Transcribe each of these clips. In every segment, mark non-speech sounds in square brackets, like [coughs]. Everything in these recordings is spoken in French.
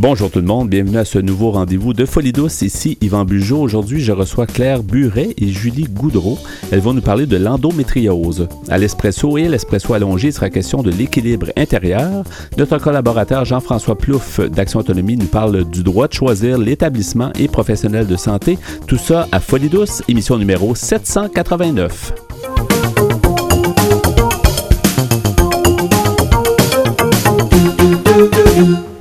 Bonjour tout le monde, bienvenue à ce nouveau rendez-vous de Folie douce. Ici Yvan Bugeaud. Aujourd'hui, je reçois Claire Buret et Julie Goudreau. Elles vont nous parler de l'endométriose. À l'espresso et l'espresso allongé, il sera question de l'équilibre intérieur. Notre collaborateur Jean-François Plouffe d'Action Autonomie nous parle du droit de choisir l'établissement et professionnel de santé. Tout ça à Folie douce, émission numéro 789.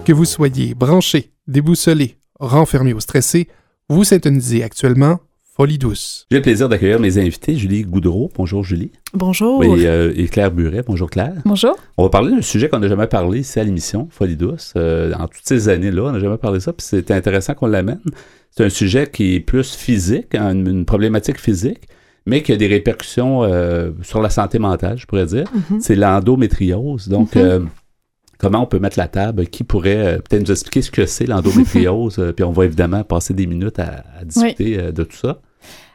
Que vous soyez branché, déboussolé, renfermé ou stressé, vous syntonisez actuellement Folie douce. J'ai le plaisir d'accueillir mes invités, Julie Goudreau. Bonjour Julie. Bonjour. Et, euh, et Claire Buret. Bonjour Claire. Bonjour. On va parler d'un sujet qu'on n'a jamais parlé ici à l'émission, Folie douce. Euh, en toutes ces années-là, on n'a jamais parlé de ça, puis c'est intéressant qu'on l'amène. C'est un sujet qui est plus physique, une, une problématique physique, mais qui a des répercussions euh, sur la santé mentale, je pourrais dire. Mhm. C'est l'endométriose. Donc, Mhm. euh, comment on peut mettre la table? Qui pourrait euh, peut-être nous expliquer ce que c'est l'endométriose? Euh, puis on va évidemment passer des minutes à, à discuter euh, de tout ça.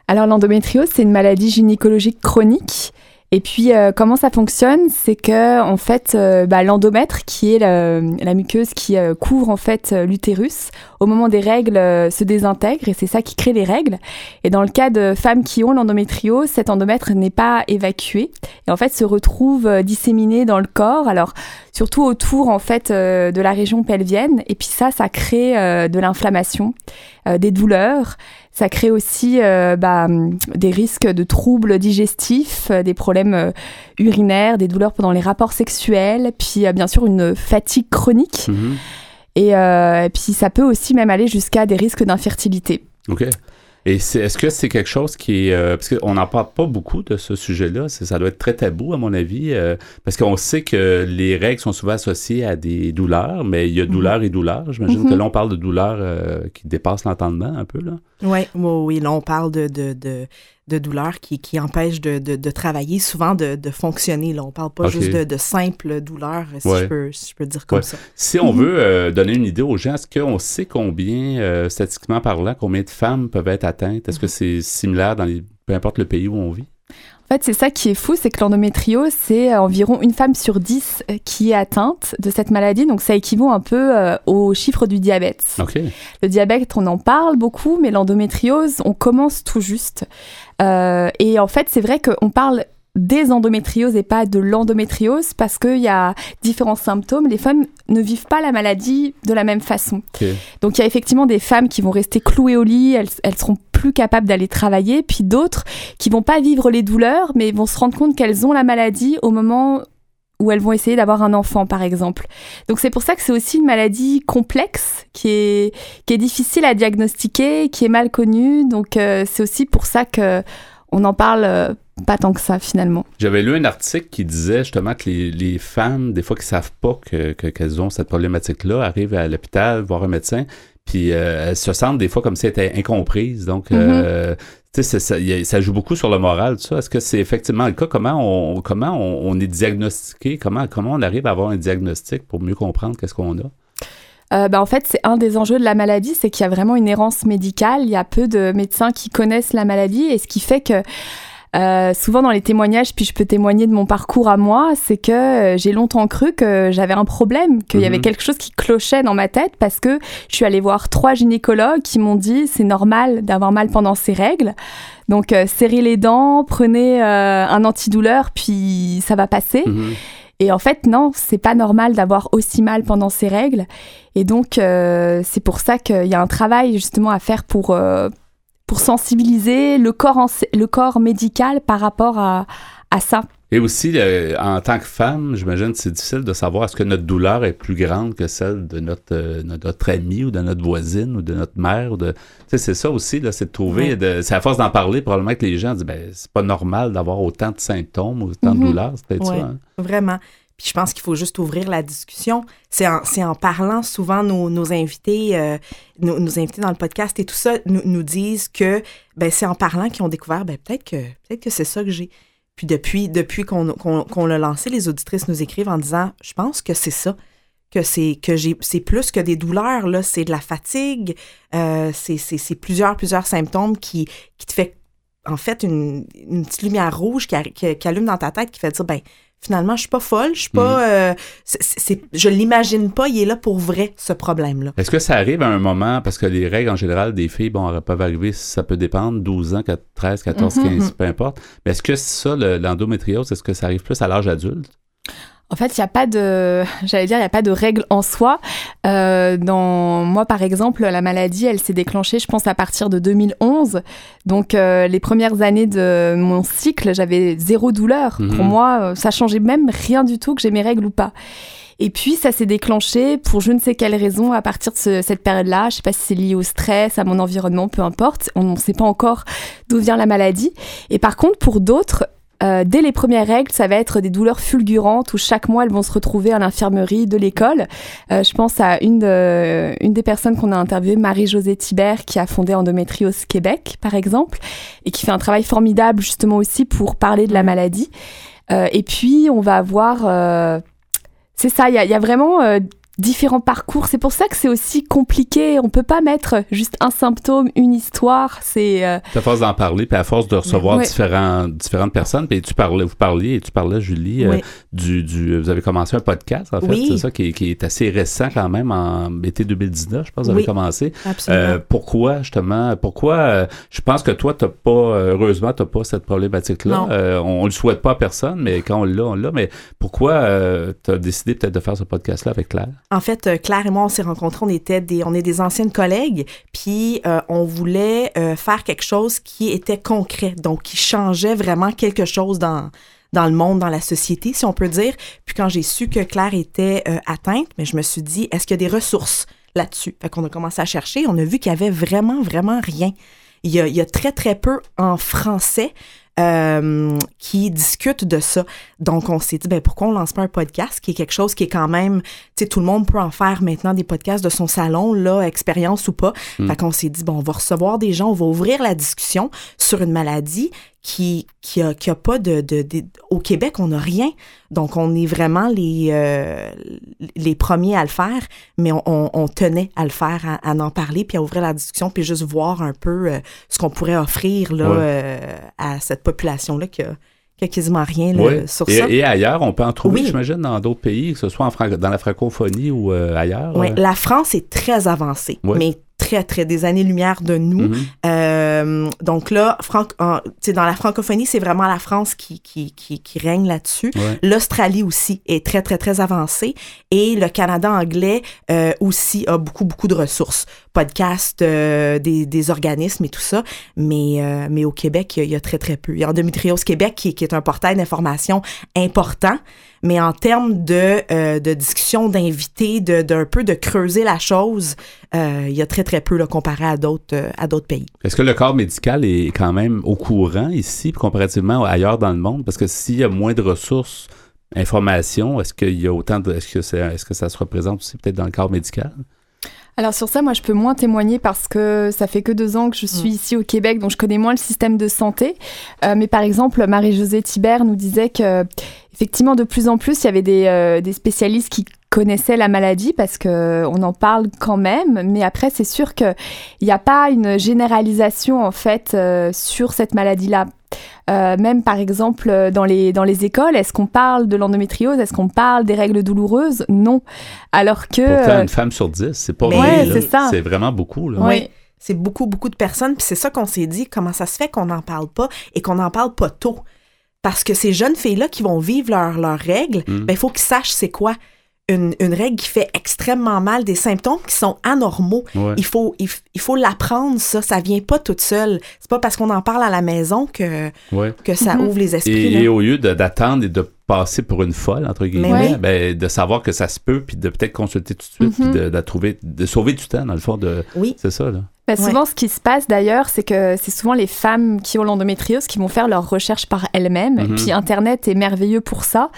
Alors l'endométriose, c'est une maladie gynécologique chronique. Et puis euh, comment ça fonctionne, c'est que en fait, euh, bah, l'endomètre, qui est la, muqueuse qui euh, couvre en fait l'utérus, au moment des règles, se désintègre et c'est ça qui crée les règles. Et dans le cas de femmes qui ont l'endométriose, cet endomètre n'est pas évacué et en fait se retrouve disséminé dans le corps. Alors surtout autour en fait de la région pelvienne. Et puis ça, ça crée de l'inflammation, des douleurs. Ça crée aussi euh, bah, des risques de troubles digestifs, euh, des problèmes euh, urinaires, des douleurs pendant les rapports sexuels, puis bien sûr une fatigue chronique. Mhm. Et, et puis ça peut aussi même aller jusqu'à des risques d'infertilité. OK. Et est-ce que c'est quelque chose qui est... euh, parce qu'on n'en parle pas beaucoup de ce sujet-là. c'est- Ça doit être très tabou, à mon avis, euh, parce qu'on sait que les règles sont souvent associées à des douleurs, mais il y a douleur et douleur. J'imagine Mhm. que là, on parle de douleurs euh, qui dépassent l'entendement un peu, là. Oui, oui, oui. Là, on parle de, de, de, de douleurs qui, qui empêchent de, de, de travailler, souvent de, de fonctionner. Là. On parle pas juste de, de simples douleurs, si, Ouais. je peux, si je peux dire comme Ouais. ça. Si on Mhm. veut euh, donner une idée aux gens, est-ce qu'on sait combien, euh, statistiquement parlant, combien de femmes peuvent être atteintes? Est-ce que c'est similaire dans les... peu importe le pays où on vit? En fait, c'est ça qui est fou, c'est que l'endométriose, c'est euh, environ une femme sur dix euh, qui est atteinte de cette maladie. Donc ça équivaut un peu euh, au chiffre du diabète. Le diabète, on en parle beaucoup, mais l'endométriose, on commence tout juste. Euh, et en fait, c'est vrai qu'on parle des endométrioses et pas de l'endométriose parce qu'il y a différents symptômes. Les femmes ne vivent pas la maladie de la même façon. Donc il y a effectivement des femmes qui vont rester clouées au lit, elles, elles seront plus capables d'aller travailler, puis d'autres qui vont pas vivre les douleurs, mais vont se rendre compte qu'elles ont la maladie au moment où elles vont essayer d'avoir un enfant, par exemple. Donc c'est pour ça que c'est aussi une maladie complexe, qui est, qui est difficile à diagnostiquer, qui est mal connue. Donc euh, c'est aussi pour ça que on en parle euh, pas tant que ça finalement. J'avais lu un article qui disait justement que les, les femmes, des fois, qui savent pas que, que- qu'elles ont cette problématique-là, arrivent à l'hôpital, voir un médecin, puis euh, elles se sentent des fois comme si elles étaient incomprises. Donc, euh, tu sais, ça, joue beaucoup sur le moral, ça. Est-ce que c'est effectivement le cas? Comment on, comment on, on est diagnostiqué? Comment, comment on arrive à avoir un diagnostic pour mieux comprendre qu'est-ce qu'on a? Euh, bah, en fait, c'est un des enjeux de la maladie, c'est qu'il y a vraiment une errance médicale. Il y a peu de médecins qui connaissent la maladie, et ce qui fait que euh, souvent dans les témoignages, puis je peux témoigner de mon parcours à moi, c'est que euh, j'ai longtemps cru que j'avais un problème, qu'il y Mhm. avait quelque chose qui clochait dans ma tête, parce que je suis allée voir trois gynécologues qui m'ont dit c'est normal d'avoir mal pendant ces règles. Donc euh, serrez les dents, prenez euh, un antidouleur, puis ça va passer. Mhm. Et en fait, non, c'est pas normal d'avoir aussi mal pendant ces règles. Et donc, euh, c'est pour ça qu'il y a un travail justement à faire pour, euh, pour sensibiliser le corps, en- le corps médical par rapport à, à ça. Et aussi, euh, en tant que femme, j'imagine que c'est difficile de savoir est-ce que notre douleur est plus grande que celle de notre, euh, notre, ami ou de notre voisine ou de notre mère. Ou de... Tu sais, c'est ça aussi, là, c'est de trouver, Ouais. de... c'est à force d'en parler, probablement que les gens disent, ben, c'est pas normal d'avoir autant de symptômes ou autant de Mhm. douleurs, c'est peut-être Ouais. ça. hein? Vraiment. Puis je pense qu'il faut juste ouvrir la discussion. C'est en, en parlant souvent nos, nos invités, euh, nos, invités dans le podcast et tout ça nous, nous disent que ben, c'est en parlant qu'ils ont découvert ben, peut-être que peut-être que c'est ça que j'ai. Puis depuis, depuis qu'on l'a lancé, les auditrices nous écrivent en disant Je pense que c'est ça. Que c'est que j'ai c'est plus que des douleurs, là, c'est de la fatigue, euh, c'est plusieurs, plusieurs symptômes qui, qui te fait en fait une, une petite lumière rouge qui, qui, qui allume dans ta tête qui fait dire ben finalement, je suis pas folle, je suis pas, Mhm. euh, c'est- c'est- je l'imagine pas, il est là pour vrai, ce problème-là. Est-ce que ça arrive à un moment, parce que les règles en général des filles, bon, elles peuvent arriver, ça peut dépendre, 12 ans, 4, 13, 14, Mhm. 15, peu importe. Mais est-ce que ça, le- l'endométriose, est-ce que ça arrive plus à l'âge adulte? En fait, il n'y a pas de, j'allais dire, il n'y a pas de règle en soi. Euh, dans moi, par exemple, la maladie, elle s'est déclenchée, je pense, à partir de 2011. Donc, euh, les premières années de mon cycle, j'avais zéro douleur. Mhm. Pour moi, euh, ça changeait même rien du tout que j'ai mes règles ou pas. Et puis, ça s'est déclenché pour je ne sais quelle raison à partir de ce- cette période-là. Je sais pas si c'est lié au stress, à mon environnement, peu importe. On ne sait pas encore d'où vient la maladie. Et par contre, pour d'autres, euh, dès les premières règles, ça va être des douleurs fulgurantes où chaque mois elles vont se retrouver à l'infirmerie de l'école. Euh, je pense à une, de- une des personnes qu'on a interviewées, Marie-Josée Thibert, qui a fondé Endométriose Québec, par exemple, et qui fait un travail formidable justement aussi pour parler de la maladie. Euh, et puis, on va avoir... euh, c'est ça, il y, a- y a vraiment euh, différents parcours. C'est pour ça que c'est aussi compliqué. On peut pas mettre juste un symptôme, une histoire. C'est... euh, À force d'en parler, puis à force de recevoir Ouais. différents, différentes personnes, puis tu parlais, vous parliez, et tu parlais, Julie, euh, du, du, vous avez commencé un podcast, en fait, Oui. c'est ça, qui, est- qui est assez récent quand même, en été 2019, je pense, vous avez Oui. commencé. Absolument. Euh, pourquoi, justement, pourquoi, euh, je pense que toi, t'as pas, heureusement, t'as pas cette problématique-là. Non. Euh, on, on le souhaite pas à personne, mais quand on l'a, on l'a. Mais pourquoi euh, t'as décidé peut-être de faire ce podcast-là avec Claire? En fait, euh, Claire et moi, on s'est rencontrés, on était des, on est des anciennes collègues, puis euh, on voulait euh, faire quelque chose qui était concret, donc qui changeait vraiment quelque chose dans le monde, dans la société, si on peut dire. Puis quand j'ai su que Claire était atteinte, mais je me suis dit, est-ce qu'il y a des ressources là-dessus? Fait qu'on a commencé à chercher, on a vu qu'il y avait vraiment, vraiment rien. Il y a très, très peu en français euh, qui discutent de ça. Donc, on s'est dit, ben, pourquoi on lance pas un podcast qui est quelque chose qui est quand même, tu sais, tout le monde peut en faire maintenant des podcasts de son salon, là, expérience ou pas. Mm. Fait qu'on s'est dit, bon, on va recevoir des gens, on va ouvrir la discussion sur une maladie qui, qui a, qui a pas de, de, de- au Québec, on n'a rien. Donc, on est vraiment les, euh, les premiers à le faire, mais on, on- on tenait à le faire, à, à en parler, puis à ouvrir la discussion, puis juste voir un peu euh, ce qu'on pourrait offrir là, Ouais. euh, à cette population-là qui a, qui a quasiment rien là, Oui. sur et, ça. et ailleurs, on peut en trouver, Oui. j'imagine, dans d'autres pays, que ce soit en dans la francophonie ou ailleurs. Euh. la France est très avancée, Ouais. mais très, très des années-lumière de nous. Mhm. Euh, donc là, en- dans la francophonie, c'est vraiment la France qui, qui, qui, qui règne là-dessus. Ouais. L'Australie aussi est très, très, très avancée. Et le Canada anglais euh, aussi a beaucoup, beaucoup de ressources. Podcasts, euh, des, organismes et tout ça. Mais, euh, mais au Québec, il y, a, très, très peu. Il y a Québec qui, est un portail d'information important. Mais en termes de, euh, discussion, d'invités, d'un peu de creuser la chose, il y a très, très peu là, comparé à d'autres à pays. Est-ce que le corps médical est quand même au courant ici, comparativement ailleurs dans le monde? Parce que s'il y a moins de ressources, informations, est-ce qu'il y a autant de. Est-ce que, c'est- est-ce que ça se représente aussi peut-être dans le corps médical? Alors sur ça, moi, je peux moins témoigner parce que ça fait que deux ans que je suis Mm. ici au Québec, donc je connais moins le système de santé. Euh, mais par exemple, Marie-Josée Thibert nous disait que effectivement, de plus en plus, il y avait des, euh, des spécialistes qui connaissaient la maladie parce que on en parle quand même. Mais après, c'est sûr que il n'y a pas une généralisation en fait euh, sur cette maladie-là. Euh, même par exemple euh, dans les, dans les écoles, est-ce qu'on parle de l'endométriose? Est-ce qu'on parle des règles douloureuses? Non. Alors que... Pourtant, euh, une femme sur dix, c'est pas Mais- rien, Ouais, c'est ça. C'est vraiment beaucoup. Là. Oui. C'est beaucoup, beaucoup de personnes. Puis c'est ça qu'on s'est dit, comment ça se fait qu'on n'en parle pas et qu'on n'en parle pas tôt? Parce que ces jeunes filles-là qui vont vivre leurs leurs règles, Mm. ben, il faut qu'ils sachent c'est quoi une, une règle qui fait extrêmement mal, des symptômes qui sont anormaux. Ouais. Il faut, il, faut l'apprendre, ça. Ça vient pas toute seule. C'est pas parce qu'on en parle à la maison que, Ouais. que ça Mhm. ouvre les esprits. Et, là. et au lieu de- d'attendre et de passer pour une folle, entre guillemets, oui. ben, de savoir que ça se peut, puis de peut-être consulter tout de suite, puis de, de trouver, de sauver du temps, dans le fond. De... Oui. C'est ça, là. Bah, souvent, ce qui se passe d'ailleurs, c'est que c'est souvent les femmes qui ont l'endométriose qui vont faire leurs recherches par elles-mêmes. Mhm. Puis Internet est merveilleux pour ça.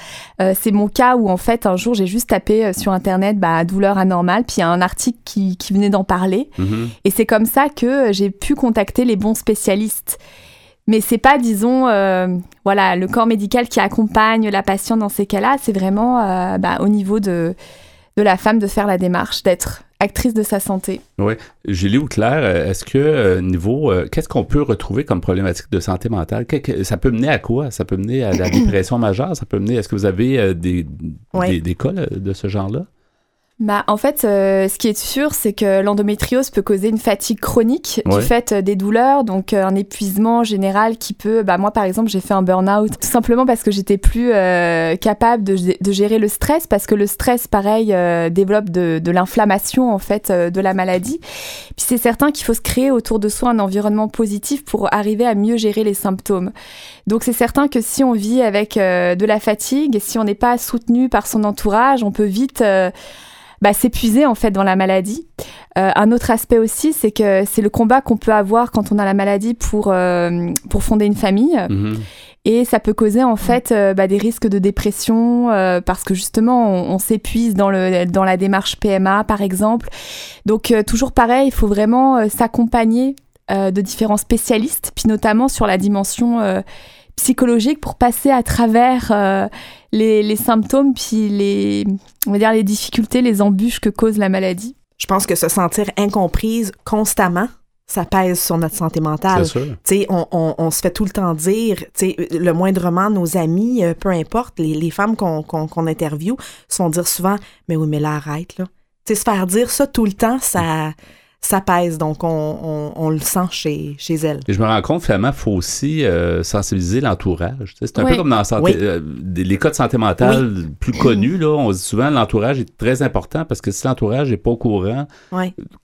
Euh, c'est mon cas où, en fait, un jour, j'ai juste tapé euh, sur Internet bah, douleur anormale, puis il y a un article qui, qui venait d'en parler. Mhm. Et c'est comme ça que j'ai pu contacter les bons spécialistes. Mais c'est pas, disons, euh, voilà, le corps médical qui accompagne la patiente dans ces cas-là. C'est vraiment euh, bah, au niveau de, de la femme de faire la démarche, d'être actrice de sa santé. Oui. Julie ou Claire, euh, est-ce que euh, niveau, euh, qu'est-ce qu'on peut retrouver comme problématique de santé mentale? ça peut mener à quoi? Ça peut mener à la [coughs] dépression majeure? Ça peut mener, est-ce que vous avez des, des, des, cas de ce genre-là? Bah, en fait, euh, ce qui est sûr, c'est que l'endométriose peut causer une fatigue chronique du fait euh, des douleurs, donc euh, un épuisement général qui peut. Bah, moi, par exemple, j'ai fait un burn-out tout simplement parce que j'étais plus capable de, de, gérer le stress, parce que le stress, pareil, développe de, de l'inflammation en fait de la maladie. Puis c'est certain qu'il faut se créer autour de soi un environnement positif pour arriver à mieux gérer les symptômes. Donc c'est certain que si on vit avec de la fatigue si on n'est pas soutenu par son entourage, on peut vite bah, s'épuiser en fait dans la maladie. Euh, un autre aspect aussi, c'est que c'est le combat qu'on peut avoir quand on a la maladie pour, euh, pour fonder une famille. Mhm. Et ça peut causer en fait euh, bah, des risques de dépression parce que justement on, s'épuise dans, le, dans la démarche PMA par exemple. Donc toujours pareil, il faut vraiment s'accompagner de différents spécialistes, puis notamment sur la dimension psychologique pour passer à travers les, symptômes puis les, on va dire les difficultés, les embûches que cause la maladie. Je pense que se sentir incomprise constamment, ça pèse sur notre santé mentale. C'est On, on, on, se fait tout le temps dire, le moindrement, nos amis, euh, peu importe, les, les femmes qu'on qu'on interviewe, se font dire souvent, mais oui, mais là, arrête, là. se faire dire ça tout le temps, ça ça pèse, donc on, le sent chez, chez elle. Et je me rends compte, finalement, il faut aussi euh, sensibiliser l'entourage. C'est un peu comme dans santé, euh, les cas de santé mentale plus connus, là, on dit souvent l'entourage est très important parce que si l'entourage n'est pas au courant,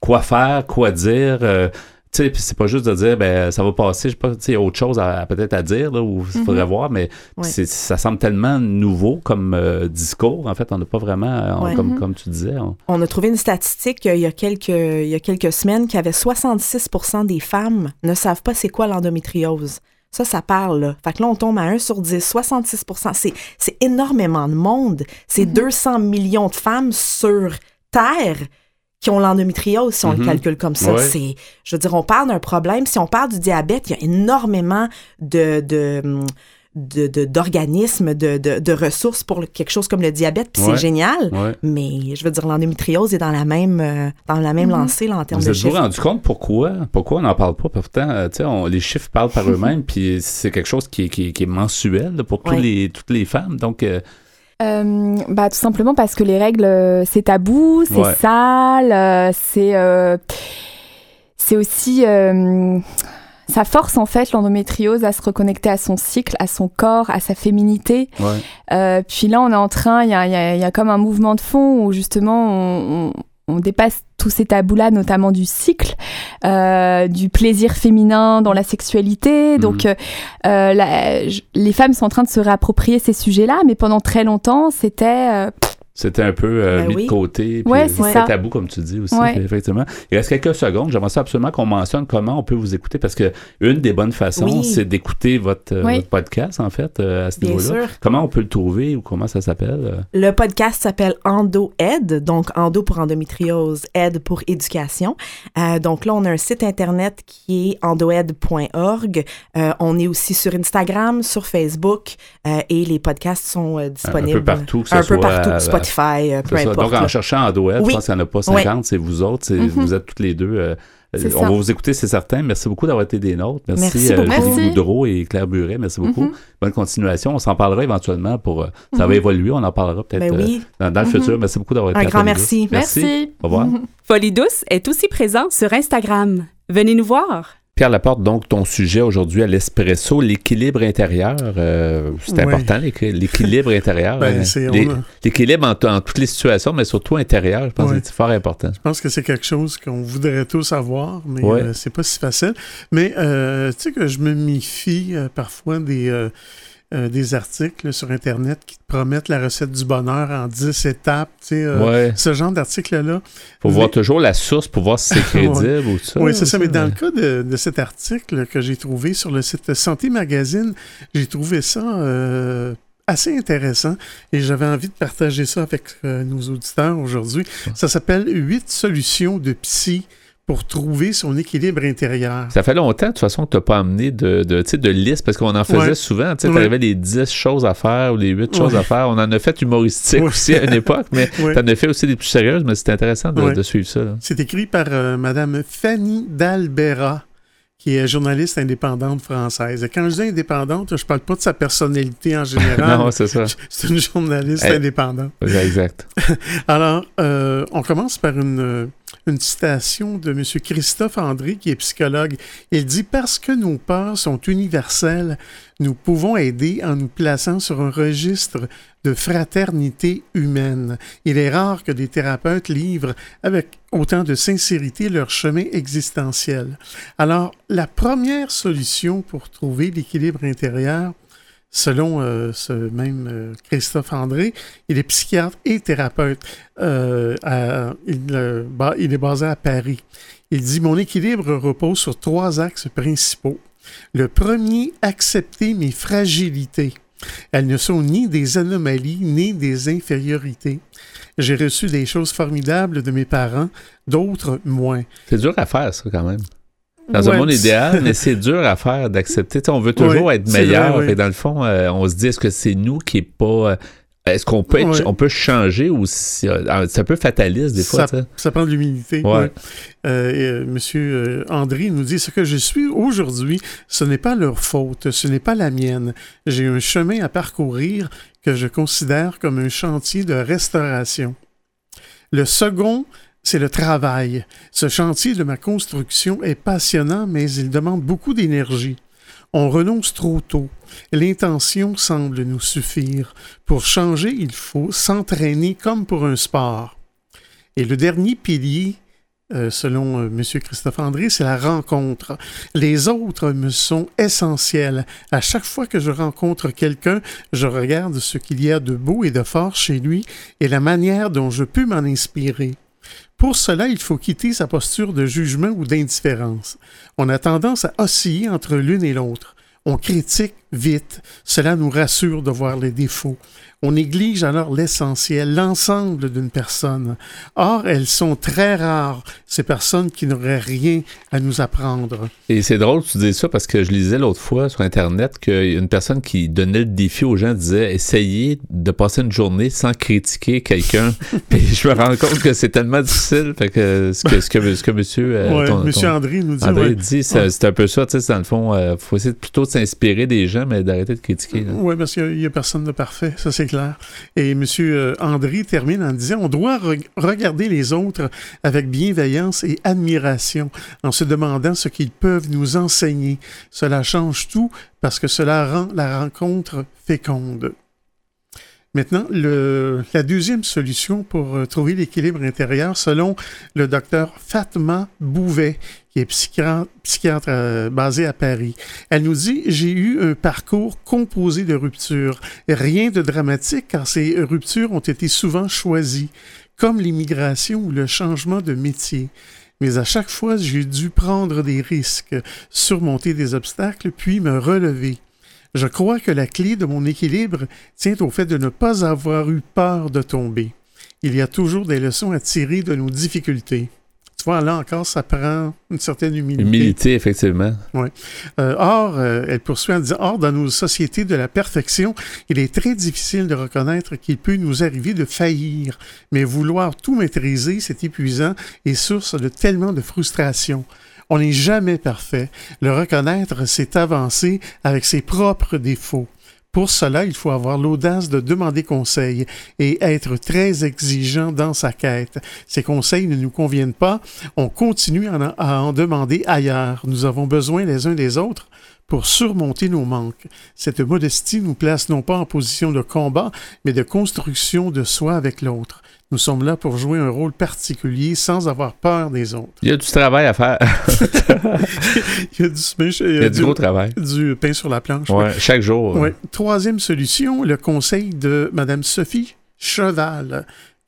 quoi faire, quoi dire, euh, sais, c'est pas juste de dire, ben, ça va passer, je sais pas, tu sais, autre chose à, peut-être à dire, là, ou il faudrait mhm. voir, mais ça semble tellement nouveau comme euh, discours. En fait, on n'a pas vraiment, comme, mhm. comme tu disais. On... a trouvé une statistique euh, il y a quelques, il y a quelques semaines qui avait 66% des femmes ne savent pas c'est quoi l'endométriose. Ça, ça parle. Là. Fait que là, on tombe à 1 sur 10, 66% C'est énormément de monde. C'est 200 mhm. millions de femmes sur Terre qui ont l'endométriose, si on le mhm. calcule comme ça. C'est, je veux dire, on parle d'un problème. Si on parle du diabète, il y a énormément de, de d'organismes, de, de, de, ressources pour quelque chose comme le diabète, puis c'est génial. Mais je veux dire, l'endométriose est dans la même, euh, dans la même mhm. lancée là, en termes de chiffres. Vous êtes rendu compte pourquoi, pourquoi on n'en parle pas? Pourtant, euh, on, les chiffres parlent par [laughs] eux-mêmes, puis c'est quelque chose qui est, qui, est mensuel pour tous les, toutes les femmes. Donc, euh, euh, bah, Tout simplement parce que les règles, euh, c'est tabou, c'est sale, euh, c'est c'est aussi... ça force en fait l'endométriose à se reconnecter à son cycle, à son corps, à sa féminité. puis là, on est en train, il y a, y, y a, comme un mouvement de fond où justement on, on dépasse tous ces tabous-là, notamment du cycle, euh, du plaisir féminin dans la sexualité. Mhm. Donc, euh, euh, les femmes sont en train de se réapproprier ces sujets-là, mais pendant très longtemps, c'était c'était un peu euh, ben mis de côté. Ouais, c'est ça. tabou, comme tu dis aussi, effectivement. Il reste quelques secondes. J'aimerais absolument qu'on mentionne comment on peut vous écouter parce que une des bonnes façons, c'est d'écouter votre, euh, podcast, en fait, euh, à ce niveau-là. Comment on peut le trouver ou comment ça s'appelle? Le podcast s'appelle Endo Ed, donc Endo pour endométriose, Ed pour éducation. donc là, on a un site internet qui est endoed.org. on est aussi sur Instagram, sur Facebook et les podcasts sont disponibles. Un peu partout, que ce un peu partout. Euh, peu importe. Donc, en cherchant en Douette, je pense qu'il n'y en a pas 50, c'est vous autres, mm-hmm. vous êtes toutes les deux. Euh, on va vous écouter, c'est certain. Merci beaucoup d'avoir été des nôtres. Merci, Merci euh, et Claire Buret. Merci beaucoup. Mm-hmm. Bonne continuation. On s'en parlera éventuellement pour. ça va mm-hmm. évoluer. On en parlera peut-être ben dans, le futur. Merci beaucoup d'avoir été Un grand merci. merci. merci. Au revoir. [laughs] Folie douce est aussi présent sur Instagram. Venez nous voir. Pierre Laporte, donc ton sujet aujourd'hui à l'espresso, l'équilibre intérieur, euh, c'est important l'équilibre intérieur. [laughs] Ben, hein. l'équilibre en, toutes les situations, mais surtout intérieur, je pense que c'est fort important. Je pense que c'est quelque chose qu'on voudrait tous avoir, mais euh, c'est pas si facile. Mais euh, tu sais que je me méfie parfois des euh, des articles sur Internet qui te promettent la recette du bonheur en 10 étapes. Euh, ce genre d'article-là. Il faut voir toujours la source pour voir si c'est [laughs] crédible ou ça. Oui, c'est ça. Mais dans le cas de, cet article que j'ai trouvé sur le site Santé Magazine, j'ai trouvé ça euh, assez intéressant et j'avais envie de partager ça avec nos auditeurs aujourd'hui. Ça s'appelle 8 solutions de psy pour trouver son équilibre intérieur. Ça fait longtemps, de toute façon, que tu n'as pas amené de, de, de liste, parce qu'on en faisait souvent. Tu ouais. avais les 10 choses à faire ou les 8 choses à faire. On en a fait humoristique aussi à une époque, mais tu en as fait aussi des plus sérieuses, mais c'est intéressant de, suivre ça. C'est écrit par euh, Madame Fanny Dalbera qui est journaliste indépendante française. Et quand je dis indépendante, je parle pas de sa personnalité en général. [laughs] non, c'est ça. C'est une journaliste indépendante. Exact. [laughs] Alors, euh, on commence par une, une citation de M. Christophe André, qui est psychologue. Il dit Parce que nos peurs sont universelles, nous pouvons aider en nous plaçant sur un registre de fraternité humaine. Il est rare que des thérapeutes livrent avec autant de sincérité leur chemin existentiel. Alors, la première solution pour trouver l'équilibre intérieur, selon euh, ce même euh, Christophe André, il est psychiatre et thérapeute. Euh, il, il est basé à Paris. Il dit Mon équilibre repose sur trois axes principaux. Le premier, accepter mes fragilités. Elles ne sont ni des anomalies ni des infériorités. J'ai reçu des choses formidables de mes parents, d'autres moins. C'est dur à faire, ça, quand même. Dans un monde [laughs] idéal, mais c'est dur à faire d'accepter. On veut toujours être meilleur. Et dans le fond, euh, on se dit est-ce que c'est nous qui est pas. Euh, est-ce qu'on peut, on peut changer ou si, euh, c'est un peu fataliste des fois? Ça, ça prend de l'humilité. Monsieur André nous dit ce que je suis aujourd'hui, ce n'est pas leur faute, ce n'est pas la mienne. J'ai un chemin à parcourir que je considère comme un chantier de restauration. Le second, c'est le travail. Ce chantier de ma construction est passionnant, mais il demande beaucoup d'énergie. On renonce trop tôt. L'intention semble nous suffire. Pour changer, il faut s'entraîner comme pour un sport. Et le dernier pilier, euh, selon euh, M. Christophe André, c'est la rencontre. Les autres me sont essentiels. À chaque fois que je rencontre quelqu'un, je regarde ce qu'il y a de beau et de fort chez lui et la manière dont je peux m'en inspirer. Pour cela, il faut quitter sa posture de jugement ou d'indifférence. On a tendance à osciller entre l'une et l'autre. On critique vite. Cela nous rassure de voir les défauts. On néglige alors l'essentiel, l'ensemble d'une personne. Or, elles sont très rares, ces personnes qui n'auraient rien à nous apprendre. Et c'est drôle que tu dises ça parce que je lisais l'autre fois sur Internet qu'une personne qui donnait le défi aux gens disait essayez de passer une journée sans critiquer quelqu'un. [laughs] Et je me rends compte que c'est tellement difficile. Fait que ce que, ce que, ce que monsieur, euh, monsieur André nous dit. André dit, c'est un peu ça, tu sais, dans le fond, il euh, faut essayer plutôt de s'inspirer des gens, mais d'arrêter de critiquer. Oui, parce qu'il n'y a, personne de parfait, ça c'est et M. Euh, André termine en disant on doit regarder les autres avec bienveillance et admiration, en se demandant ce qu'ils peuvent nous enseigner. Cela change tout parce que cela rend la rencontre féconde. Maintenant, la deuxième solution pour euh, trouver l'équilibre intérieur, selon le docteur Fatma Bouvet, qui est psychiatre, euh, basé à Paris. Elle nous dit J'ai eu un parcours composé de ruptures. Rien de dramatique car ces ruptures ont été souvent choisies, comme l'immigration ou le changement de métier. Mais à chaque fois, j'ai dû prendre des risques, surmonter des obstacles, puis me relever. Je crois que la clé de mon équilibre tient au fait de ne pas avoir eu peur de tomber. Il y a toujours des leçons à tirer de nos difficultés. Tu vois, là encore, ça prend une certaine humilité. Humilité, effectivement. Oui. Euh, or, euh, elle poursuit en disant, or, dans nos sociétés de la perfection, il est très difficile de reconnaître qu'il peut nous arriver de faillir. Mais vouloir tout maîtriser, c'est épuisant et source de tellement de frustration. On n'est jamais parfait. Le reconnaître, c'est avancer avec ses propres défauts. Pour cela, il faut avoir l'audace de demander conseil et être très exigeant dans sa quête. Ces conseils ne nous conviennent pas, on continue à en demander ailleurs. Nous avons besoin les uns des autres pour surmonter nos manques. Cette modestie nous place non pas en position de combat, mais de construction de soi avec l'autre. Nous sommes là pour jouer un rôle particulier sans avoir peur des autres. Il y a du travail à faire. [laughs] il y a du, il y a du, gros travail. Du pain sur la planche. Ouais, Chaque jour. Ouais. Troisième solution, le conseil de Mme Sophie Cheval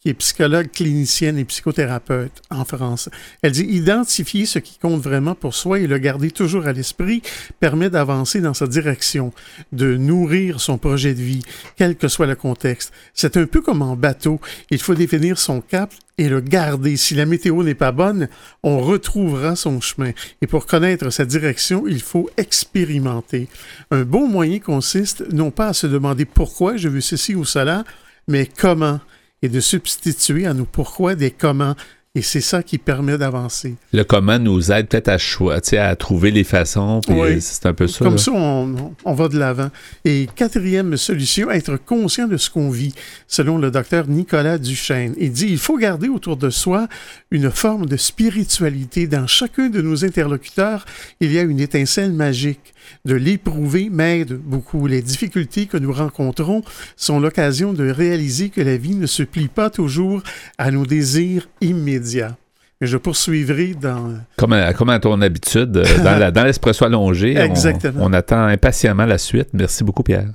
est psychologue clinicienne et psychothérapeute en France. Elle dit identifier ce qui compte vraiment pour soi et le garder toujours à l'esprit permet d'avancer dans sa direction, de nourrir son projet de vie, quel que soit le contexte. C'est un peu comme en bateau. Il faut définir son cap et le garder. Si la météo n'est pas bonne, on retrouvera son chemin. Et pour connaître sa direction, il faut expérimenter. Un bon moyen consiste non pas à se demander pourquoi je veux ceci ou cela, mais comment et de substituer à nos pourquoi des comment et c'est ça qui permet d'avancer. Le comment nous aide peut-être à, à trouver les façons. Oui. C'est un peu ça. Comme ça, on, on, va de l'avant. Et quatrième solution, être conscient de ce qu'on vit, selon le docteur Nicolas Duchesne. Il dit il faut garder autour de soi une forme de spiritualité. Dans chacun de nos interlocuteurs, il y a une étincelle magique de l'éprouver m'aide beaucoup. Les difficultés que nous rencontrons sont l'occasion de réaliser que la vie ne se plie pas toujours à nos désirs immédiats. Mais je poursuivrai dans... Comme à, comme à ton habitude, euh, dans l'espresso allongé, Exactement. On, on attend impatiemment la suite. Merci beaucoup, Pierre.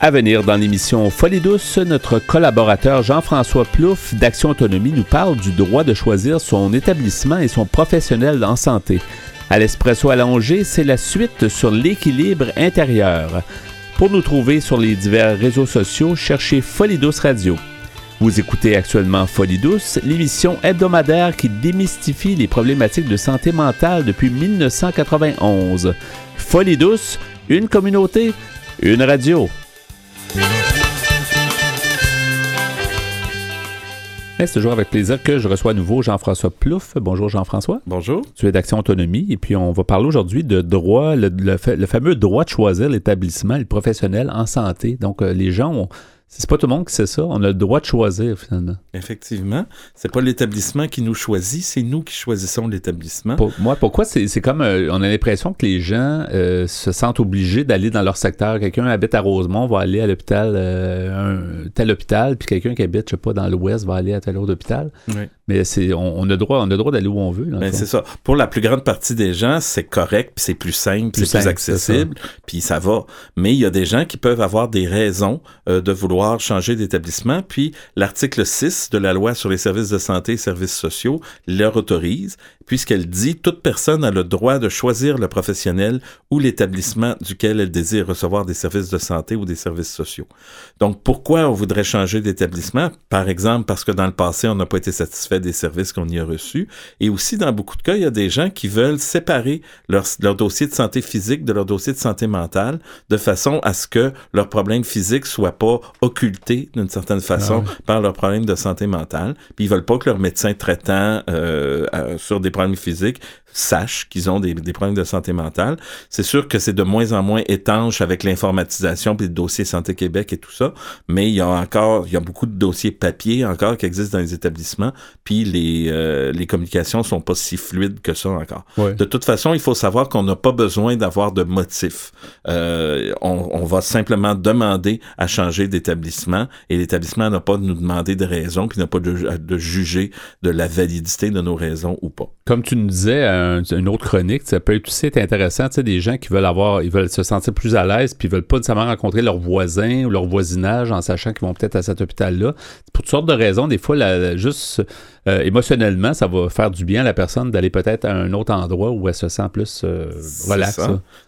À venir dans l'émission Folie douce, notre collaborateur Jean-François Plouffe d'Action Autonomie nous parle du droit de choisir son établissement et son professionnel en santé. À l'espresso allongé, c'est la suite sur l'équilibre intérieur. Pour nous trouver sur les divers réseaux sociaux, cherchez Folie Douce Radio. Vous écoutez actuellement Folie Douce, l'émission hebdomadaire qui démystifie les problématiques de santé mentale depuis 1991. Folie Douce, une communauté, une radio. C'est toujours avec plaisir que je reçois à nouveau Jean-François Plouffe. Bonjour Jean-François. Bonjour. Tu es d'Action Autonomie et puis on va parler aujourd'hui de droit, le, le, fameux droit de choisir l'établissement, le professionnel en santé. Donc euh, les gens ont c'est pas tout le monde qui sait ça. On a le droit de choisir, finalement. Effectivement. C'est pas l'établissement qui nous choisit, c'est nous qui choisissons l'établissement. Pour, moi, pourquoi c'est comme. Euh, on a l'impression que les gens euh, se sentent obligés d'aller dans leur secteur. Quelqu'un habite à Rosemont va aller à l'hôpital, euh, un tel hôpital, puis quelqu'un qui habite, je sais pas, dans l'Ouest va aller à tel autre hôpital. Oui. Mais c'est, on, a droit, on a droit d'aller où on veut. Ben, c'est ça. Pour la plus grande partie des gens, c'est correct, puis c'est plus simple, c'est plus accessible, puis ça va. Mais il y a des gens qui peuvent avoir des raisons de vouloir changer d'établissement, puis l'article 6 de la loi sur les services de santé et services sociaux leur autorise, puisqu'elle dit toute personne a le droit de choisir le professionnel ou l'établissement duquel elle désire recevoir des services de santé ou des services sociaux. Donc pourquoi on voudrait changer d'établissement? Par exemple parce que dans le passé on n'a pas été satisfait des services qu'on y a reçus, et aussi dans beaucoup de cas il y a des gens qui veulent séparer leur, leur dossier de santé physique de leur dossier de santé mentale de façon à ce que leurs problèmes physiques soient pas occultés d'une certaine façon ah par leurs problèmes de santé mentale. Puis ils veulent pas que leur médecin traitant euh, euh, sur des problèmes physiques sachent qu'ils ont des, problèmes de santé mentale. C'est sûr que c'est de moins en moins étanche avec l'informatisation puis le dossier Santé Québec et tout ça, mais il y a encore, il y a beaucoup de dossiers papier encore qui existent dans les établissements, puis les, euh, les communications sont pas si fluides que ça encore. De toute façon, il faut savoir qu'on n'a pas besoin d'avoir de motif. Euh, on, on, va simplement demander à changer d'établissement et l'établissement n'a pas de nous demander de raisons puis n'a pas de, de juger de la validité de nos raisons ou pas. Comme tu nous disais, une autre chronique, ça peut être aussi intéressant, tu sais, des gens qui veulent avoir, ils veulent se sentir plus à l'aise, puis ils veulent pas nécessairement rencontrer leurs voisins ou leur voisinage en sachant qu'ils vont peut-être à cet hôpital-là. Pour toutes sortes de raisons, des fois, juste euh, émotionnellement, ça va faire du bien à la personne d'aller peut-être à un autre endroit où elle se sent plus euh, relax.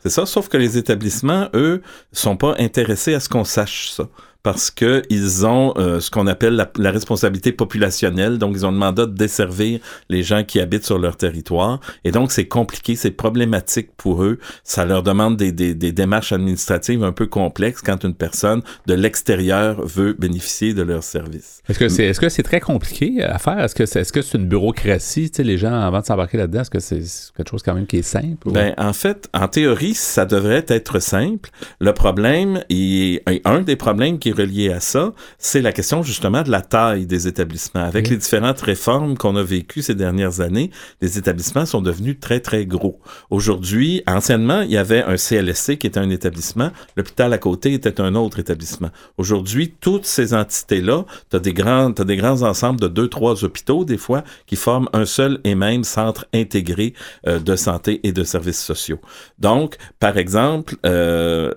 C'est ça. ça, sauf que les établissements, eux, sont pas intéressés à ce qu'on sache ça parce que ils ont euh, ce qu'on appelle la, responsabilité populationnelle, donc ils ont le mandat de desservir les gens qui habitent sur leur territoire, et donc c'est compliqué, c'est problématique pour eux, ça leur demande des, des, des, démarches administratives un peu complexes quand une personne de l'extérieur veut bénéficier de leurs services. Est-ce que c'est est-ce que c'est très compliqué à faire? Est-ce que c'est est-ce que c'est une bureaucratie, tu sais, les gens avant de s'embarquer là-dedans, est-ce que c'est quelque chose quand même qui est simple Ben en fait, en théorie, ça devrait être simple. Le problème, et un des problèmes qui relié à ça, c'est la question justement de la taille des établissements. Avec les différentes réformes qu'on a vécues ces dernières années, les établissements sont devenus très, très gros. Aujourd'hui, anciennement, il y avait un CLSC qui était un établissement, l'hôpital à côté était un autre établissement. Aujourd'hui, toutes ces entités-là, tu as des grands, as des grands ensembles de deux, trois hôpitaux, des fois, qui forment un seul et même centre intégré euh, de santé et de services sociaux. Donc, par exemple, euh,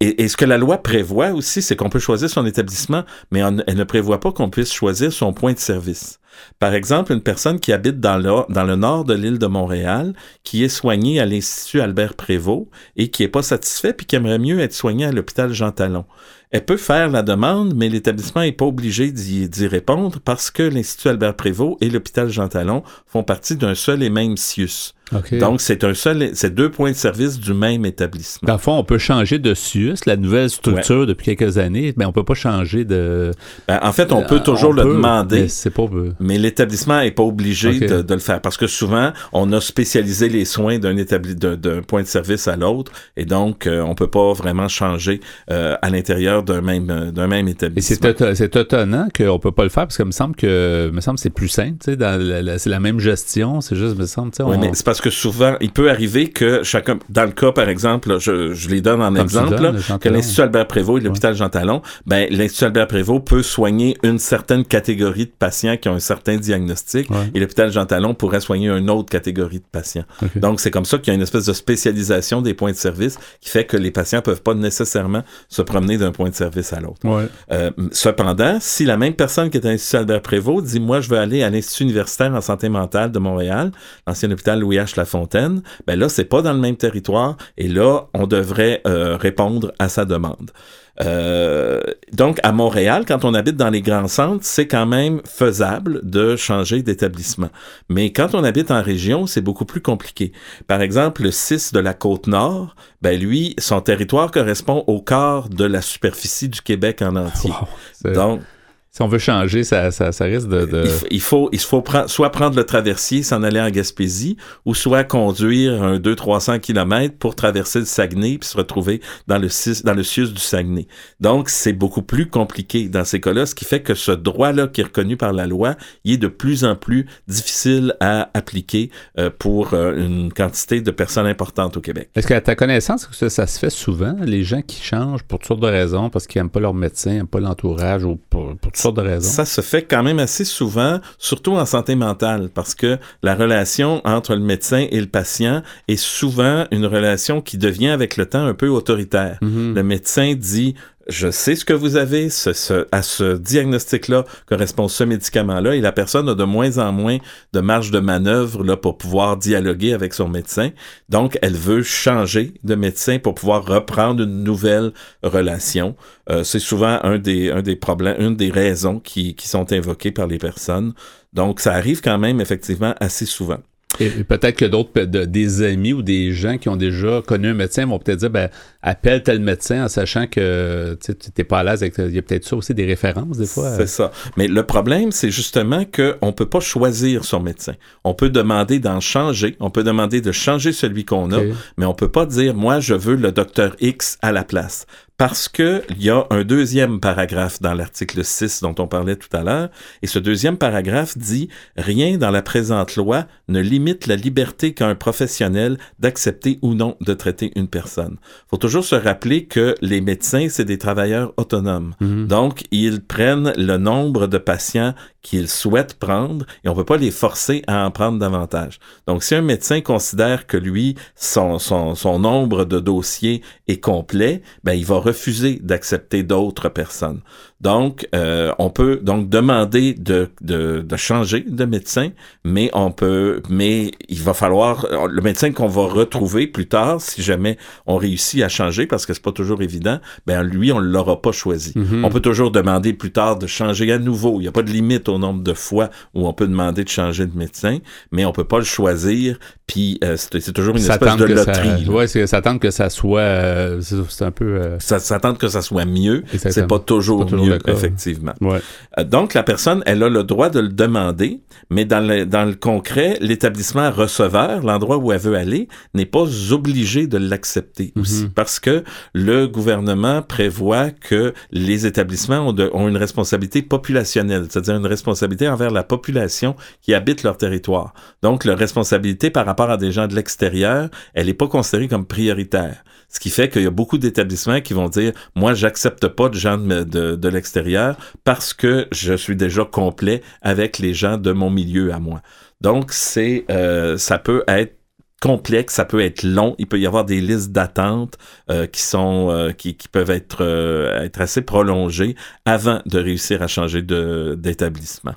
et, et ce que la loi prévoit aussi, c'est qu'on peut choisir son établissement, mais elle ne prévoit pas qu'on puisse choisir son point de service. Par exemple, une personne qui habite dans le, dans le nord de l'île de Montréal, qui est soignée à l'Institut Albert Prévost et qui n'est pas satisfait puis qui aimerait mieux être soignée à l'hôpital Jean Talon. Elle peut faire la demande, mais l'établissement n'est pas obligé d'y répondre parce que l'Institut Albert Prévost et l'hôpital Jean Talon font partie d'un seul et même CIUS. Donc, c'est un seul, c'est deux points de service du même établissement. Dans le fond, on peut changer de CIUS, la nouvelle structure depuis quelques années, mais on peut pas changer de. Ben, en fait, on peut toujours le demander. Mais, c'est pas... mais l'établissement est pas obligé de, le faire parce que souvent, on a spécialisé les soins d'un établi... d'un point de service à l'autre et donc, euh, on peut pas vraiment changer euh, à l'intérieur d'un même, d'un même établissement. Et c'est, étonnant qu'on peut pas le faire parce que me semble que, me semble c'est plus simple, sais, c'est la même gestion, c'est juste, me semble, parce que souvent, il peut arriver que chacun, dans le cas, par exemple, je, je les donne en exemple, que l'Institut Albert Prévost et l'hôpital Jean Talon, ben, l'Institut Albert Prévost peut soigner une certaine catégorie de patients qui ont un certain diagnostic et l'hôpital Jean Talon pourrait soigner une autre catégorie de patients. Donc, c'est comme ça qu'il y a une espèce de spécialisation des points de service qui fait que les patients peuvent pas nécessairement se promener d'un point de service à l'autre. Euh, cependant, si la même personne qui est à l'Institut Albert Prévost dit, moi, je veux aller à l'Institut universitaire en santé mentale de Montréal, l'ancien hôpital Louis. Lafontaine, ben là, c'est pas dans le même territoire et là, on devrait répondre à sa demande. Donc, à Montréal, quand on habite dans les grands centres, c'est quand même faisable de changer d'établissement. Mais quand on habite en région, c'est beaucoup plus compliqué. Par exemple, le 6 de la Côte-Nord, ben lui, son territoire correspond au quart de la superficie du Québec en entier. donc, si on veut changer, ça, ça, ça risque de. Il, faut, il faut soit prendre le traversier, s'en aller en Gaspésie, ou soit conduire un 200-300 km pour traverser le Saguenay puis se retrouver dans le, dans le Sius du Saguenay. Donc, c'est beaucoup plus compliqué dans ces cas-là, ce qui fait que ce droit-là qui est reconnu par la loi, il est de plus en plus difficile à appliquer euh, pour euh, une quantité de personnes importantes au Québec. Est-ce qu'à ta connaissance, ça, ça se fait souvent, les gens qui changent pour toutes sortes de raisons, parce qu'ils n'aiment pas leur médecin, n'aiment pas l'entourage, ou pour, pour ça se fait quand même assez souvent, surtout en santé mentale, parce que la relation entre le médecin et le patient est souvent une relation qui devient avec le temps un peu autoritaire. Mm-hmm. Le médecin dit je sais ce que vous avez, à ce diagnostic-là correspond ce médicament-là, et la personne a de moins en moins de marge de manœuvre là, pour pouvoir dialoguer avec son médecin. Donc, elle veut changer de médecin pour pouvoir reprendre une nouvelle relation. Euh, c'est souvent un des, un des problèmes, une des raisons qui, qui sont invoquées par les personnes. Donc, ça arrive quand même effectivement assez souvent. Et, peut-être que d'autres, des amis ou des gens qui ont déjà connu un médecin vont peut-être dire, ben, appelle tel médecin en sachant que tu n'es pas à l'aise avec. Il y a peut-être ça aussi des références des fois. C'est ça. Mais le problème, c'est justement qu'on ne peut pas choisir son médecin. On peut demander d'en changer. On peut demander de changer celui qu'on a, mais on peut pas dire, moi, je veux le docteur X à la place parce que il y a un deuxième paragraphe dans l'article 6 dont on parlait tout à l'heure, et ce deuxième paragraphe dit rien dans la présente loi ne limite la liberté qu'a un professionnel d'accepter ou non de traiter une personne. Faut toujours se rappeler que les médecins c'est des travailleurs autonomes. Mhm. Donc ils prennent le nombre de patients qu'ils souhaitent prendre et on peut pas les forcer à en prendre davantage. Donc si un médecin considère que lui son son, son nombre de dossiers est complet, ben il va refuser d'accepter d'autres personnes. Donc, euh, on peut donc demander de, de, de, changer de médecin, mais on peut, mais il va falloir le médecin qu'on va retrouver plus tard, si jamais on réussit à changer, parce que c'est pas toujours évident, ben lui on l'aura pas choisi. Mm-hmm. On peut toujours demander plus tard de changer à nouveau. Il n'y a pas de limite au nombre de fois où on peut demander de changer de médecin, mais on peut pas le choisir. Puis euh, c'est toujours une espèce de loterie. C'est s'attendre que ça soit, euh, c'est un peu. Euh... Ça s'attendre que ça soit mieux. C'est pas toujours, pas mieux, effectivement. Ouais. Euh, donc la personne, elle a le droit de le demander, mais dans le, dans le concret, l'établissement receveur, l'endroit où elle veut aller, n'est pas obligé de l'accepter mm-hmm. aussi, parce que le gouvernement prévoit que les établissements ont, de, ont une responsabilité populationnelle, c'est-à-dire une responsabilité envers la population qui habite leur territoire. Donc la responsabilité par rapport à des gens de l'extérieur, elle n'est pas considérée comme prioritaire. Ce qui fait qu'il y a beaucoup d'établissements qui vont dire, moi, j'accepte pas de gens de, de, l'extérieur parce que je suis déjà complet avec les gens de mon milieu à moi. Donc, c'est, euh, ça peut être complexe, ça peut être long, il peut y avoir des listes d'attente euh, qui sont euh, qui, peuvent être être assez prolongées avant de réussir à changer d'établissement.